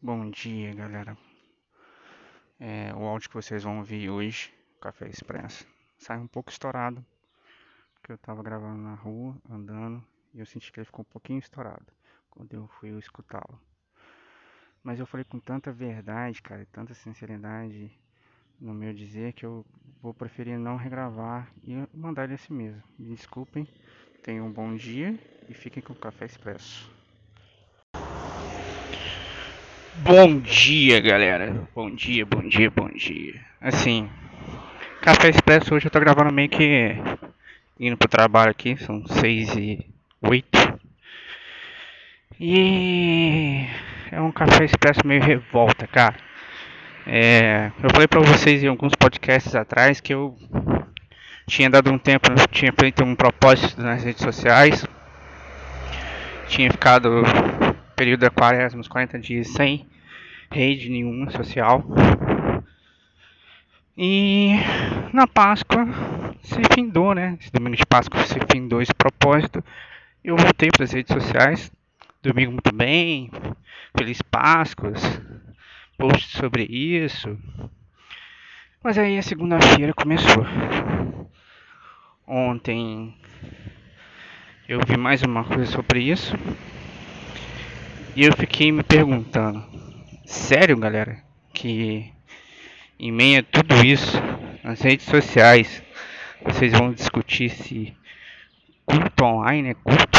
Bom dia, galera. É, o áudio que vocês vão ouvir hoje, Café Expresso, sai um pouco estourado, porque eu tava gravando na rua, andando, e eu senti que ele ficou um pouquinho estourado quando eu fui escutá-lo. Mas eu falei com tanta verdade, cara, tanta sinceridade no meu dizer que eu vou preferir não regravar e mandar ele assim mesmo. Me desculpem, tenham um bom dia e fiquem com o Café Expresso. Bom dia, galera. Bom dia, bom dia, bom dia. Assim, Café Expresso hoje eu tô gravando meio que indo pro trabalho aqui, são 6 e 8. E é um café expresso meio revolta, cara. É, eu falei pra vocês em alguns podcasts atrás que eu tinha dado um tempo, tinha feito um propósito nas redes sociais. Tinha ficado período da quaresma, uns 40 dias sem rede nenhuma social. E na Páscoa se findou, né? Esse domingo de Páscoa se findou esse propósito. Eu voltei para as redes sociais. Domingo muito bem. Feliz Páscoas. Post sobre isso. Mas aí a segunda-feira começou. Ontem eu vi mais uma coisa sobre isso. E eu fiquei me perguntando, sério galera, que em meio a tudo isso, nas redes sociais, vocês vão discutir se culto online é culto?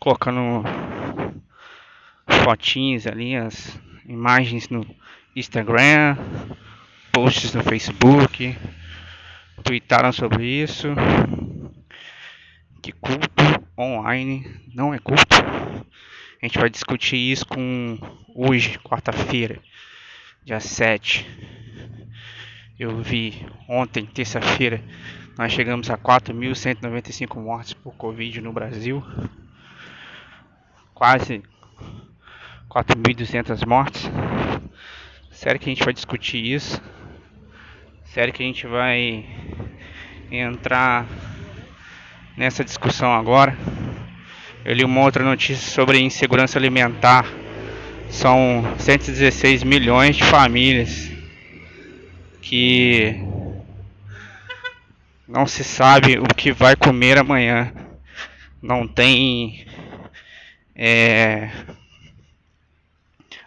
Colocando fotinhas ali, as imagens no Instagram, posts no Facebook, tweetaram sobre isso. Que culto online não é culto. A gente vai discutir isso com hoje, quarta-feira, dia 7. Eu vi ontem, terça-feira, nós chegamos a 4.195 mortes por Covid no Brasil. Quase 4.200 mortes. Sério que a gente vai discutir isso? Sério que a gente vai entrar nessa discussão agora? Eu li uma outra notícia sobre insegurança alimentar. São 116 milhões de famílias que não se sabe o que vai comer amanhã. Não tem é,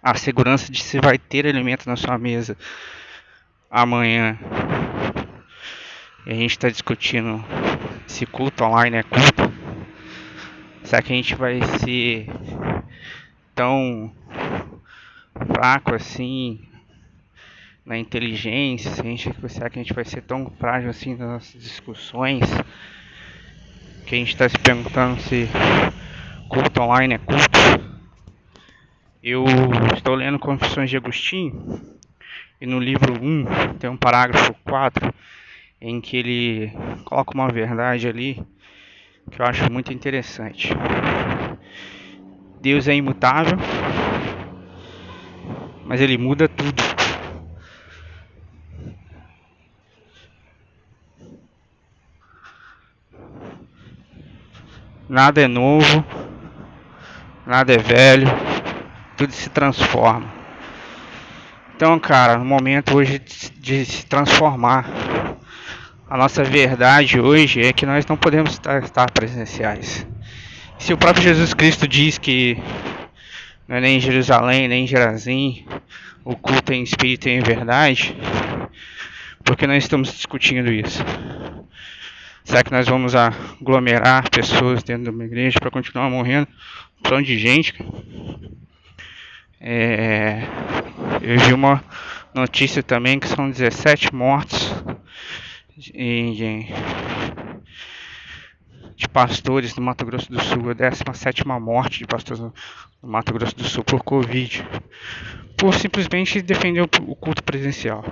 a segurança de se vai ter alimento na sua mesa amanhã. E a gente está discutindo se culto online é culto. Será que a gente vai ser tão fraco assim na inteligência? Será que a gente vai ser tão frágil assim nas nossas discussões? Que a gente está se perguntando se culto online é culto. Eu estou lendo Confissões de Agostinho e no livro 1 tem um parágrafo 4 em que ele coloca uma verdade ali que eu acho muito interessante. Deus é imutável, mas ele muda tudo. Nada é novo, nada é velho, tudo se transforma. Então, cara, no momento hoje de, de se transformar. A nossa verdade hoje é que nós não podemos estar, presenciais. Se o próprio Jesus Cristo diz que é nem em Jerusalém, nem em Gerazim, o culto é em espírito e em verdade, por que nós estamos discutindo isso? Será que nós vamos aglomerar pessoas dentro de uma igreja para continuar morrendo? Um monte de gente. É, eu vi uma notícia também que são 17 mortos de, pastores do Mato Grosso do Sul, a 17 morte de pastores no Mato Grosso do Sul por Covid, por simplesmente defender o culto presencial.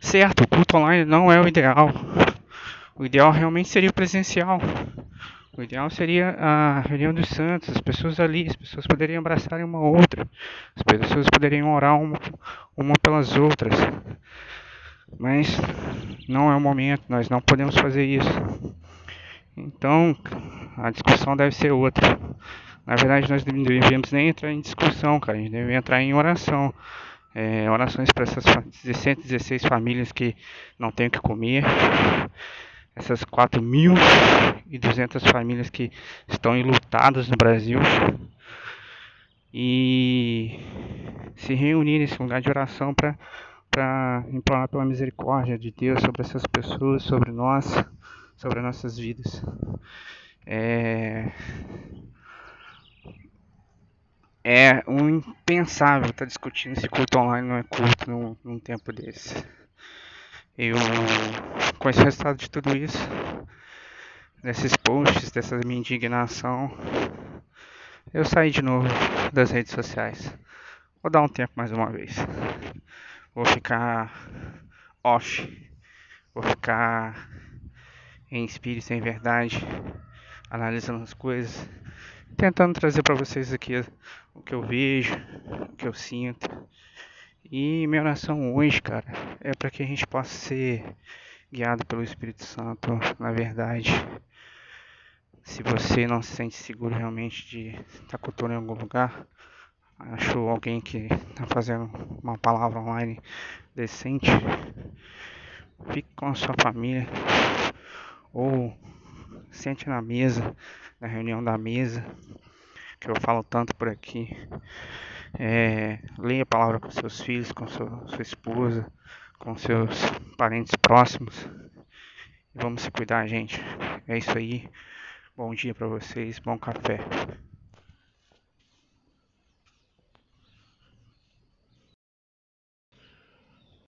Certo, o culto online não é o ideal. O ideal realmente seria o presencial. O ideal seria a reunião dos santos, as pessoas ali, as pessoas poderiam abraçar uma outra, as pessoas poderiam orar uma, uma pelas outras. Mas não é o momento, nós não podemos fazer isso. Então, a discussão deve ser outra. Na verdade, nós não devíamos nem entrar em discussão, cara. A gente deve entrar em oração. É, orações para essas 116 famílias que não têm o que comer. Essas 4.200 famílias que estão enlutadas no Brasil. E se reunir nesse lugar de oração para para implorar pela misericórdia de Deus sobre essas pessoas, sobre nós, sobre as nossas vidas. É, é um impensável estar tá discutindo se culto online não é culto num, num tempo desse. Eu, com esse resultado de tudo isso, desses posts, dessa minha indignação, eu saí de novo das redes sociais. Vou dar um tempo mais uma vez. Vou ficar off. Vou ficar em espírito, em verdade, analisando as coisas tentando trazer para vocês aqui o que eu vejo, o que eu sinto. E minha oração hoje, cara, é para que a gente possa ser guiado pelo Espírito Santo, na verdade. Se você não se sente seguro realmente de estar cultuando em algum lugar, achou alguém que está fazendo uma palavra online decente, fique com a sua família ou sente na mesa, na reunião da mesa, que eu falo tanto por aqui. É, leia a palavra com seus filhos, com sua, sua esposa, com seus parentes próximos. Vamos se cuidar, gente. É isso aí. Bom dia para vocês, bom café.